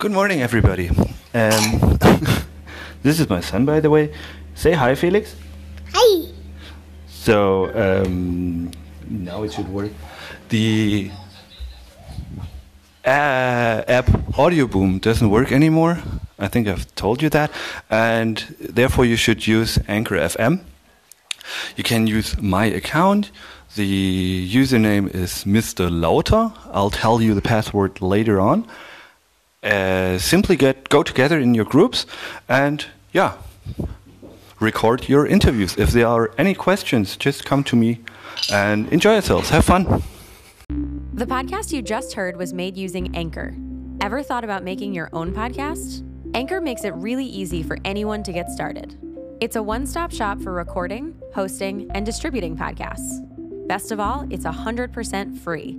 Good morning, everybody. Um, this is my son, by the way. Say hi, Felix. Hi. So um, now it should work. The uh, app Audioboom doesn't work anymore. I think I've told you that, and therefore you should use Anchor FM. You can use my account. The username is Mr. Lauter. I'll tell you the password later on. Uh, simply get go together in your groups and yeah, record your interviews. If there are any questions, just come to me and enjoy yourselves. Have fun. The podcast you just heard was made using Anchor. Ever thought about making your own podcast? Anchor makes it really easy for anyone to get started. It's a one stop shop for recording, hosting, and distributing podcasts. Best of all, it's 100% free.